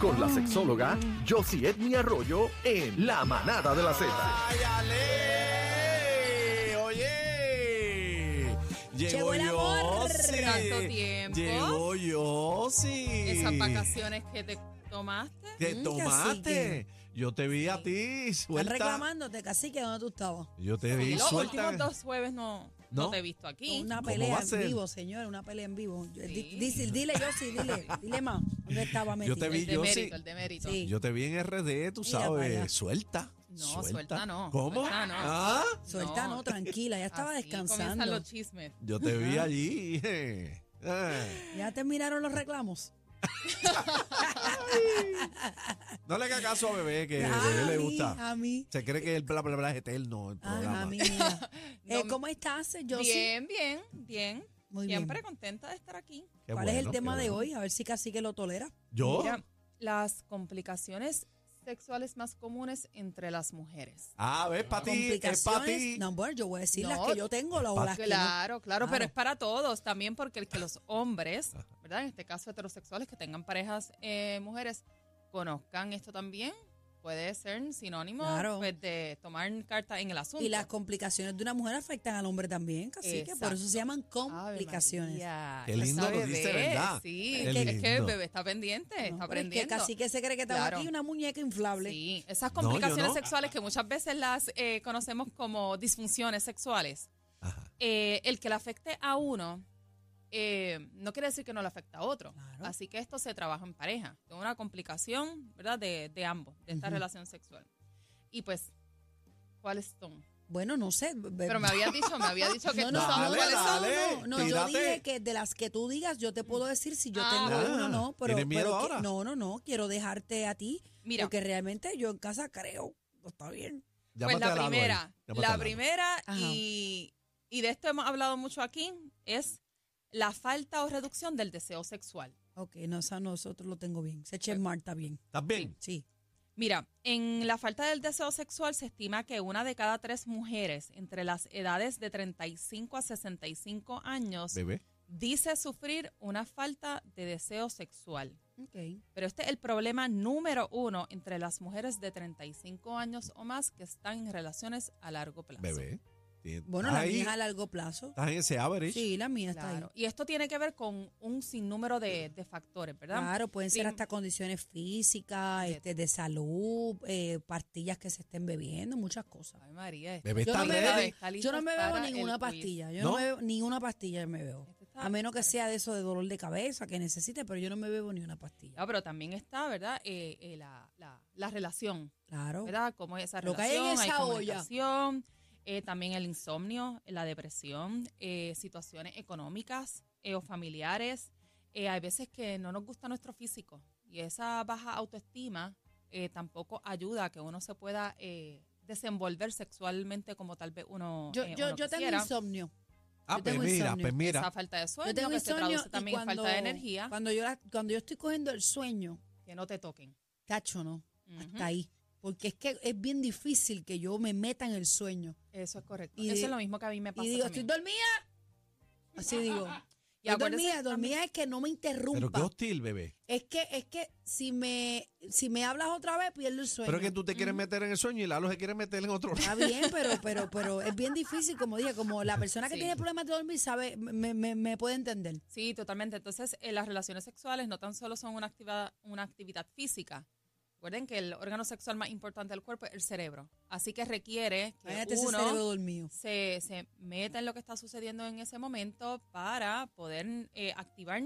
con la sexóloga Josie Edmi Arroyo en La Manada de la Z. ¡Áyale! Oye, llegó Llegó el yo, amor. Tanto tiempo. Llegó yo, sí. Esas vacaciones que te tomaste. que Mm, tomaste. Yo te vi a ti Están suelta. reclamándote, cacique, ¿dónde tú estabas? Yo te vi los suelta. últimos dos jueves no, no. ¿No? te he visto aquí. Una ¿Cómo pelea en vivo, señor, una pelea en vivo. Sí. Dile, dile yo sí, dile, dile más. ¿Dónde estaba metido? Yo te vi- el de yo sí. mérito, el de mérito. Sí. Yo te vi en RD, tú sabes, suelta. No, suelta no, ¿Cómo? suelta no. ¿Ah? Suelta, no, tranquila, ya estaba Así descansando. comienzan los chismes. Yo te vi allí. eh. Eh. ¿Ya terminaron los reclamos? No le haga caso a bebé, que a bebé le mí, gusta. A mí. Se cree que el bla bla bla es eterno el programa. a mí, mira. Eh, No, ¿Cómo estás, yo Bien, bien, bien. Muy bien. Siempre contenta de estar aquí. Qué ¿Cuál es el tema de hoy? A ver si Cacique lo tolera. ¿Yo? Mira, las complicaciones sexuales más comunes entre las mujeres. Ah, ves, para ti, es para Complicaciones. ti. No, bueno, yo voy a decir las que yo tengo, las o las que no. Claro, claro, pero Claro. es para todos también porque el que los hombres, ¿verdad? En este caso heterosexuales que tengan parejas eh, mujeres, conozcan esto también. Puede ser sinónimo Claro. pues, de tomar carta en el asunto. Y las complicaciones de una mujer afectan al hombre también, Cacique. Por Exacto. eso se llaman complicaciones. Qué lindo lo dice, ¿verdad? Sí, Qué es que el lindo. bebé está pendiente, No, está pero es que aprendiendo. Cacique se cree que estaba Claro. aquí una muñeca inflable. Sí, esas No, complicaciones no. sexuales que muchas veces las eh, conocemos como disfunciones sexuales, Ajá. eh, el que le afecte a uno eh, no quiere decir que no le afecta a otro. Claro. Así que esto se trabaja en pareja. Es una complicación, ¿verdad? De, de ambos, de esta relación sexual. Y pues, ¿cuáles son? Bueno, no sé. Pero me había dicho, me había dicho que no, no, no, no, no, yo dije que de las que tú digas, yo te puedo decir si yo Ah. tengo Ah, uno o no, pero, ¿tienes miedo pero que- ahora? no, no, no, quiero dejarte a ti, Mira. porque realmente yo en casa creo, no está bien. Pues la primera, la lado. primera y, y de esto hemos hablado mucho aquí es la falta o reducción del deseo sexual. Ok, no, esa nosotros lo tengo bien. Se eche Marta bien. ¿Estás bien? Sí. Mira, en la falta del deseo sexual se estima que una de cada tres mujeres entre las edades de 35 a 65 años Bebé. dice sufrir una falta de deseo sexual. Ok. Pero este es el problema número uno entre las mujeres de 35 años o más que están en relaciones a largo plazo. Bebé. Tienes- Bueno, la ahí, mía es a largo plazo. Estás en ese average. Sí, la mía está Claro. ahí. Y esto tiene que ver con un sinnúmero de, de factores, ¿verdad? Claro, pueden ser Prim- hasta condiciones físicas, De- este, de salud, eh, pastillas que se estén bebiendo, muchas cosas. Ay, María. Bebé Yo está no bebo, Está yo no me bebo ninguna pastilla. Yo no, ¿No? me bebo ninguna pastilla me bebo. Este A menos que sea de eso de dolor de cabeza que necesite, pero yo no me bebo ni una pastilla. Ah, pero también está, ¿verdad? Eh, eh, la, la, la relación, Claro. ¿verdad? Cómo es esa Lo que hay relación, en esa olla. Eh, también el insomnio, la depresión, eh, situaciones económicas eh, o familiares. Eh, hay veces que no nos gusta nuestro físico y esa baja autoestima eh, tampoco ayuda a que uno se pueda eh, desenvolver sexualmente como tal vez uno Yo, eh, yo, uno yo tengo insomnio. Ah, yo pues mira, pues mira. Esa falta de sueño Yo tengo que se traduce también en cuando, falta de energía, cuando yo, la- cuando yo estoy cogiendo el sueño, que no te toquen. tacho, no, Ujú. hasta ahí. Porque es que es bien difícil que yo me meta en el sueño. Eso es correcto. Y Eso es lo mismo que a mí me pasa Y digo, también. estoy dormida. Así digo. Y Estoy acuérdese dormida, también- dormida es que no me Pero qué interrumpa. hostil, bebé. Es que, es que si me, si me hablas otra vez, pierdo el sueño. Pero que tú te quieres meter en el sueño y Lalo se quiere meter en otro lado. Está bien, pero, pero, pero es bien difícil, como dije, como la persona que Sí. tiene problemas de dormir sabe, me, me, me puede entender. Sí, totalmente. Entonces, eh, las relaciones sexuales no tan solo son una actividad, una actividad física. Recuerden que el órgano sexual más importante del cuerpo es el cerebro. Así que requiere que cerebro uno se, se meta en lo que está sucediendo en ese momento para poder eh, activar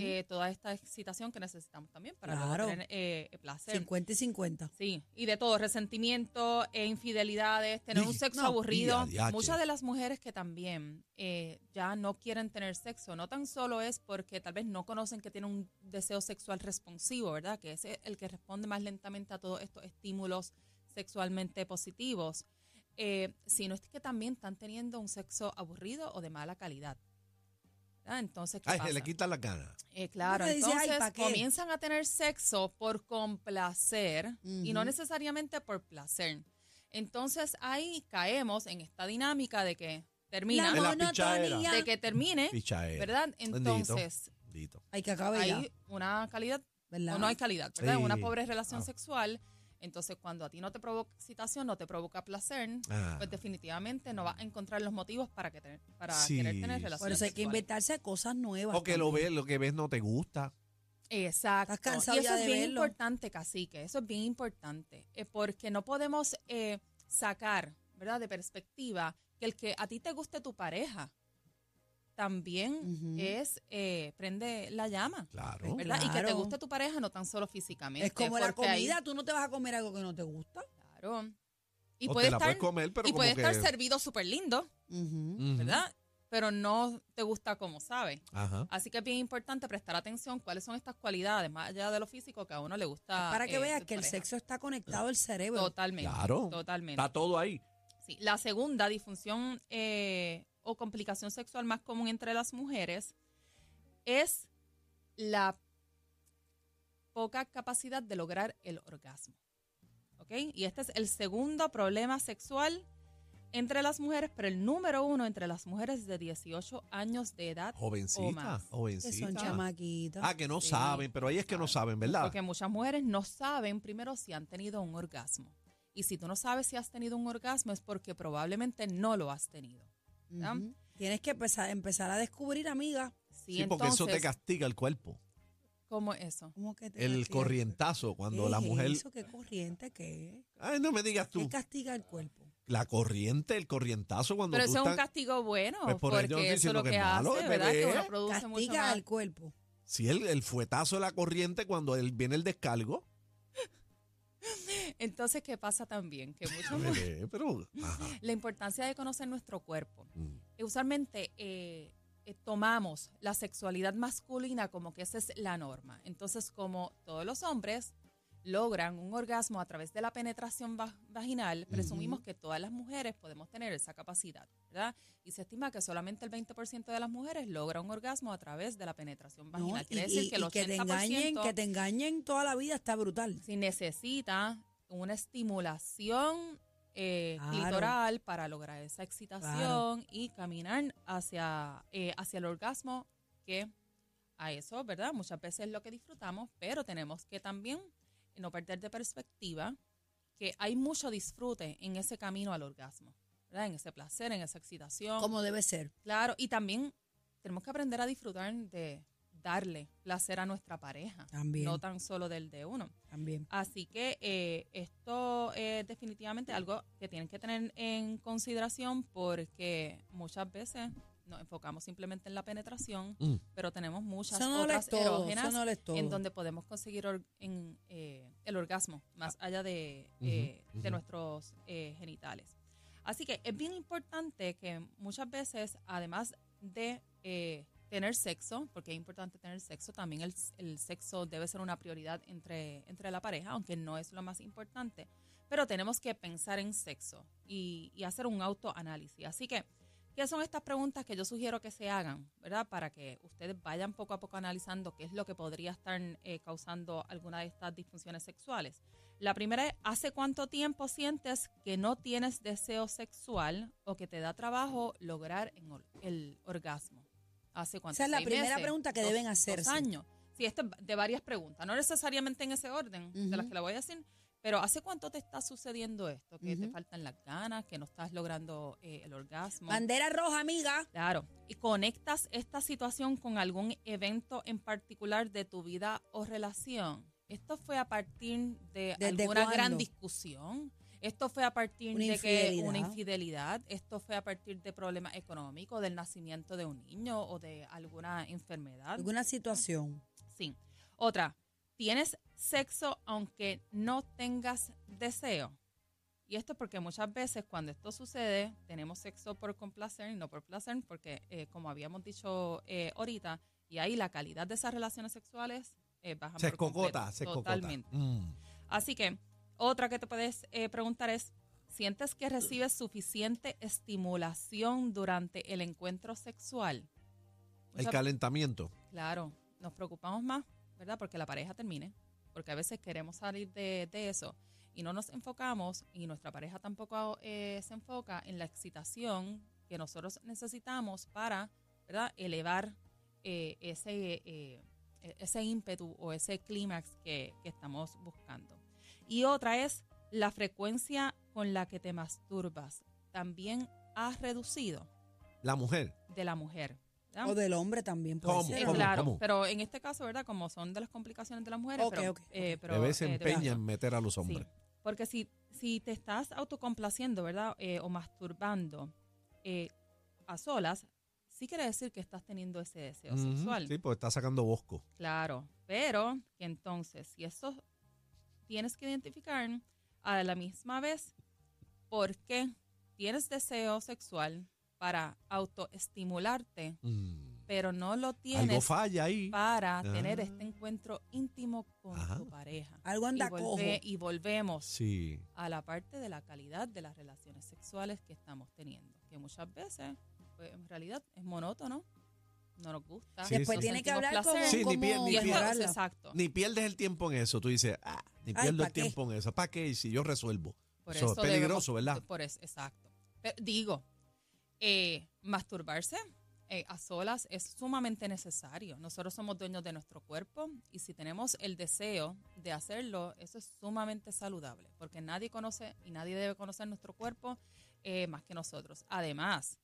Eh, toda esta excitación que necesitamos también para Claro. tener eh, placer. 50 y 50. Sí, y de todo, resentimiento, infidelidades, tener un sexo no, aburrido. Muchas de las mujeres que también eh, ya no quieren tener sexo, no tan solo es porque tal vez no conocen que tienen un deseo sexual responsivo, ¿verdad? Que es el que responde más lentamente a todos estos estímulos sexualmente positivos, eh, sino es que también están teniendo un sexo aburrido o de mala calidad. ¿Verdad? Entonces, ¿qué Ay, pasa? se le quitan las ganas. Eh, claro, Uno dice, "Ay, entonces ¿pa' qué?" comienzan a tener sexo por complacer y no necesariamente por placer. Entonces ahí caemos en esta dinámica de que termina, La monotonía. de que termine, Pichaera. ¿verdad? Entonces Bendito. Hay que acabar hay una calidad ¿verdad? o no hay calidad, ¿verdad? Sí. Una pobre relación Ah. sexual. Entonces, cuando a ti no te provoca excitación, no te provoca placer, Ah. pues definitivamente no vas a encontrar los motivos para que te- para Sí. querer tener relaciones Por eso hay que inventarse cosas nuevas. O que lo también. ves, lo que ves no te gusta. Exacto. Estás cansado y eso ya es de bien verlo. importante, cacique. Eso es bien importante. eh, porque no podemos eh, sacar, ¿verdad?, de perspectiva que el que a ti te guste tu pareja también es, eh, prende la llama. Claro. ¿Verdad? Y que te guste tu pareja no tan solo físicamente. Es como la ahí- comida, tú no te vas a comer algo que no te gusta. claro. Y O puede te la estar, puedes comer, pero y puede estar que- servido súper lindo. ¿verdad? Pero no te gusta como sabe. Ajá. Así que es bien importante prestar atención cuáles son estas cualidades, más allá de lo físico, que a uno le gusta. Para que eh, veas que el sexo está conectado al cerebro. Totalmente. Claro. Totalmente. Está todo ahí. Sí. La segunda disfunción eh, o complicación sexual más común entre las mujeres es la poca capacidad de lograr el orgasmo. ¿Ok? Y este es el segundo problema sexual entre las mujeres, pero el número uno entre las mujeres de 18 años de edad. o Jovencita. más. que Jovencita. son chamaquitas. Ah, que no Sí. saben, pero ahí es que no saben, ¿verdad? Porque muchas mujeres no saben primero si han tenido un orgasmo. Y si tú no sabes si has tenido un orgasmo es porque probablemente no lo has tenido. ¿Verdad? Ujú. Tienes que empezar, empezar a descubrir, amiga. Sí, Sí, porque eso te entonces, castiga el cuerpo. ¿Cómo es eso? ¿Cómo que te El castiga? corrientazo, cuando ¿Qué la es mujer... Eso? ¿Qué corriente? ¿Qué? Ay, no me digas ¿Qué tú. castiga el cuerpo? La corriente, el corrientazo, cuando Pero tú eso es un estás... castigo bueno, Pues por ello porque estoy eso es diciendo lo que que, es malo, hace, es ¿verdad? Que bebé. uno produce mucho Castiga más. al cuerpo. Sí, el, el fuetazo de la corriente cuando él, viene el descargo. Entonces, ¿qué pasa también? Que muchas mujeres- pero... Ajá. la importancia de conocer nuestro cuerpo. Mm. Eh, Usualmente eh, eh, tomamos la sexualidad masculina como que esa es la norma. Entonces, como todos los hombres logran un orgasmo a través de la penetración va- vaginal, presumimos que todas las mujeres podemos tener esa capacidad, ¿verdad? Y se estima que solamente el 20% de las mujeres logra un orgasmo a través de la penetración ¿no? vaginal. Y, Quiere decir que y que te engañen, 80% que te engañen toda la vida está brutal. si necesita una estimulación eh, Claro. clitoral para lograr esa excitación y caminar hacia, eh, hacia el orgasmo, que a eso, ¿verdad? Muchas veces es lo que disfrutamos, pero tenemos que también no perder de perspectiva que hay mucho disfrute en ese camino al orgasmo, ¿verdad? En ese placer, en esa excitación. Como debe ser. Claro, y también tenemos que aprender a disfrutar de darle placer a nuestra pareja, También. no tan solo del de uno. También. Así que eh, esto es definitivamente algo que tienen que tener en consideración porque muchas veces nos enfocamos simplemente en la penetración, Mm. pero tenemos muchas no otras todo. erógenas no en donde podemos conseguir or- en, eh, el orgasmo más allá de, eh, de nuestros eh, genitales. Así que es bien importante que muchas veces, además de eh, tener sexo, porque es importante tener sexo, también el, el sexo debe ser una prioridad entre, entre la pareja, aunque no es lo más importante, pero tenemos que pensar en sexo y, y hacer un autoanálisis. Así que, ¿qué son estas preguntas que yo sugiero que se hagan, verdad? Para que ustedes vayan poco a poco analizando qué es lo que podría estar eh, causando alguna de estas disfunciones sexuales. La primera es, ¿hace cuánto tiempo sientes que no tienes deseo sexual o que te da trabajo lograr el orgasmo? ¿Hace cuánto? Esa es la ¿Seis primera meses? pregunta que ¿Dos- deben dos hacerse. años. Sí, esto es de varias preguntas, no necesariamente en ese orden de las que le voy a decir, pero ¿hace cuánto te está sucediendo esto? Que te faltan las ganas, que no estás logrando eh, el orgasmo. Bandera roja, amiga. Claro, y conectas esta situación con algún evento en particular de tu vida o relación. Esto fue a partir de ¿Desde alguna gran discusión. Esto fue a partir Una de que una infidelidad. Esto fue a partir de problemas económicos, del nacimiento de un niño o de alguna enfermedad. Alguna situación. Sí. Otra, ¿tienes sexo aunque no tengas deseo? Y esto porque muchas veces cuando esto sucede, tenemos sexo por complacer y no por placer, porque eh, como habíamos dicho eh, ahorita, y ahí la calidad de esas relaciones sexuales eh, baja Se por completo. escocota, se escocota. Totalmente. Mm. Así que otra que te puedes eh, preguntar es, ¿sientes que recibes suficiente estimulación durante el encuentro sexual? El calentamiento. Claro, nos preocupamos más, ¿verdad? Porque la pareja termine, porque a veces queremos salir de, de eso y no nos enfocamos y nuestra pareja tampoco eh, se enfoca en la excitación que nosotros necesitamos para, ¿verdad? Elevar eh, ese, eh, e- ese ímpetu o ese clímax que, que estamos buscando. Y otra es la frecuencia con la que te masturbas. También has reducido La mujer. de la mujer. ¿Verdad? O del hombre también puede ¿Cómo? ser, ¿o no? claro, ¿Cómo? pero en este caso, ¿verdad? Como son de las complicaciones de las mujeres, Ok, pero, ok, eh, pero, Bebé se eh, empeña en meter a los Sí, hombres. porque si, si te estás autocomplaciendo, ¿verdad? Eh, o masturbando eh, a solas, sí quiere decir que estás teniendo ese deseo sexual. Sí, porque está sacando bosco. Claro, pero que entonces, si eso tienes que identificar a la misma vez por qué tienes deseo sexual para autoestimularte, Mm. pero no lo Algo tienes falla ahí. para tener Ah. este encuentro íntimo con Ajá. tu pareja. Algo anda y, cojo. y volvemos Sí. a la parte de la calidad de las relaciones sexuales que estamos teniendo, que muchas veces, pues, en realidad, es monótono, no nos gusta. Sí, Después sí. tiene que hablar placer. como, Sí, ni como Y mejorarla. exacto. Ni pierdes el tiempo en eso. Tú dices, ah, ni Ay, pierdo ¿pa' el qué? tiempo en eso. ¿Para qué? Si yo resuelvo. Por Eso es peligroso, debemos- ¿verdad? Por eso, exacto. Pero digo, eh, masturbarse eh, a solas es sumamente necesario. Nosotros somos dueños de nuestro cuerpo y si tenemos el deseo de hacerlo, eso es sumamente saludable, porque nadie conoce y nadie debe conocer nuestro cuerpo eh, más que nosotros. Además,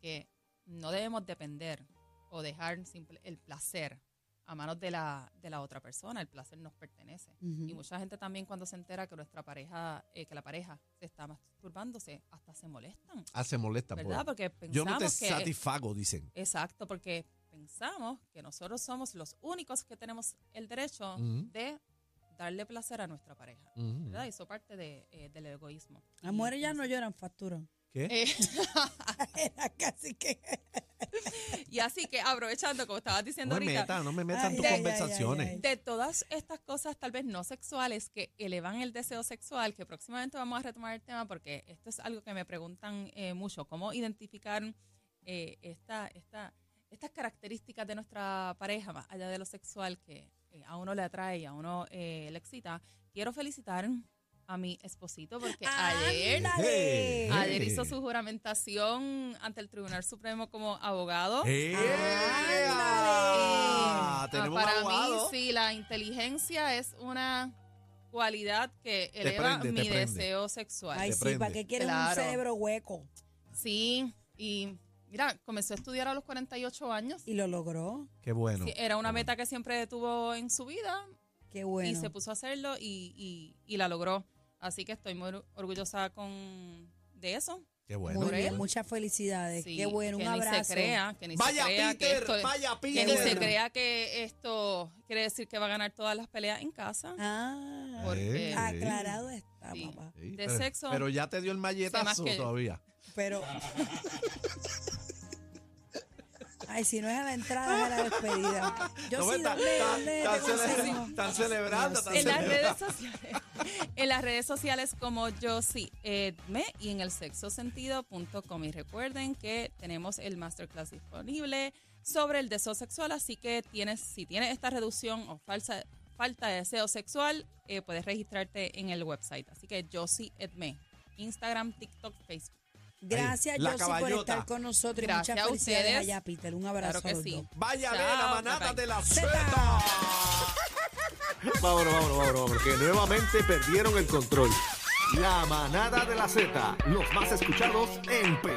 que no debemos depender o dejar simple el placer a manos de la, de la otra persona. El placer nos pertenece. Y mucha gente también cuando se entera que nuestra pareja, eh, que la pareja se está masturbándose, hasta se molestan, Ah, se molesta. ¿verdad? por- Porque Yo no pensamos te que... satisfago, dicen. Exacto, porque pensamos que nosotros somos los únicos que tenemos el derecho de darle placer a nuestra pareja. ¿verdad? Y eso parte de, eh, del egoísmo. Las mujeres ya no lloran factura. ¿Qué? Eh, Era casi que. y así que aprovechando, como estabas no diciendo me ahorita, metas, no me metas en Ay, tus ay, ay, conversaciones. ay, ay. de todas estas cosas tal vez no sexuales que elevan el deseo sexual, que próximamente vamos a retomar el tema porque esto es algo que me preguntan eh, mucho, cómo identificar eh, esta, esta, estas características de nuestra pareja, más allá de lo sexual que eh, a uno le atrae y a uno eh, le excita. Quiero felicitar a mi esposito porque ayer... ¡Ándale! Ayer hizo su juramentación ante el Tribunal Supremo como abogado. Ah, para abogado. mí, sí, la inteligencia es una cualidad que eleva prende, mi deseo sexual. Ay, sí. ¿para qué quieres Claro. un cerebro hueco? Sí, y mira, comenzó a estudiar a los 48 años. Y lo logró. Qué bueno. Sí, era una meta que siempre tuvo en su vida Qué bueno. y se puso a hacerlo y, y- y la logró. Así que estoy muy orgullosa con de eso. Qué bueno. Muy bien, muchas felicidades. Sí, qué bueno, un que abrazo. Ni se crea, que ni Vaya se crea que Peter, esto, vaya que Peter. ni se crea que esto quiere decir que va a ganar todas las peleas en casa. Ah, Porque- Eh, aclarado está, Sí. papá. Sí, de pero, sexo, Pero ya te dio el malletazo que- todavía. Pero. Ay, si no es a la entrada, es a la despedida. Yo No, sí, está- ¿dónde, está- dónde está te cele- conseguimos? Están celebrando. en las redes sociales, en las redes sociales como sí Edme y en el sexosentido.com. Y recuerden que tenemos el masterclass disponible sobre el deseo sexual, así que tienes, si tienes esta reducción o falsa, falta de deseo sexual, eh, puedes registrarte en el website. Así que sí Edme, Instagram, TikTok, Facebook. Gracias, Josie, por estar con nosotros. Gracias Muchas a felicidades ustedes. allá, Peter. Un abrazo Claro a que sí. Vaya, la manada de la. Z. Vámonos, vámonos, vámonos, porque nuevamente perdieron el control. La manada de la Z, los más escuchados en PR.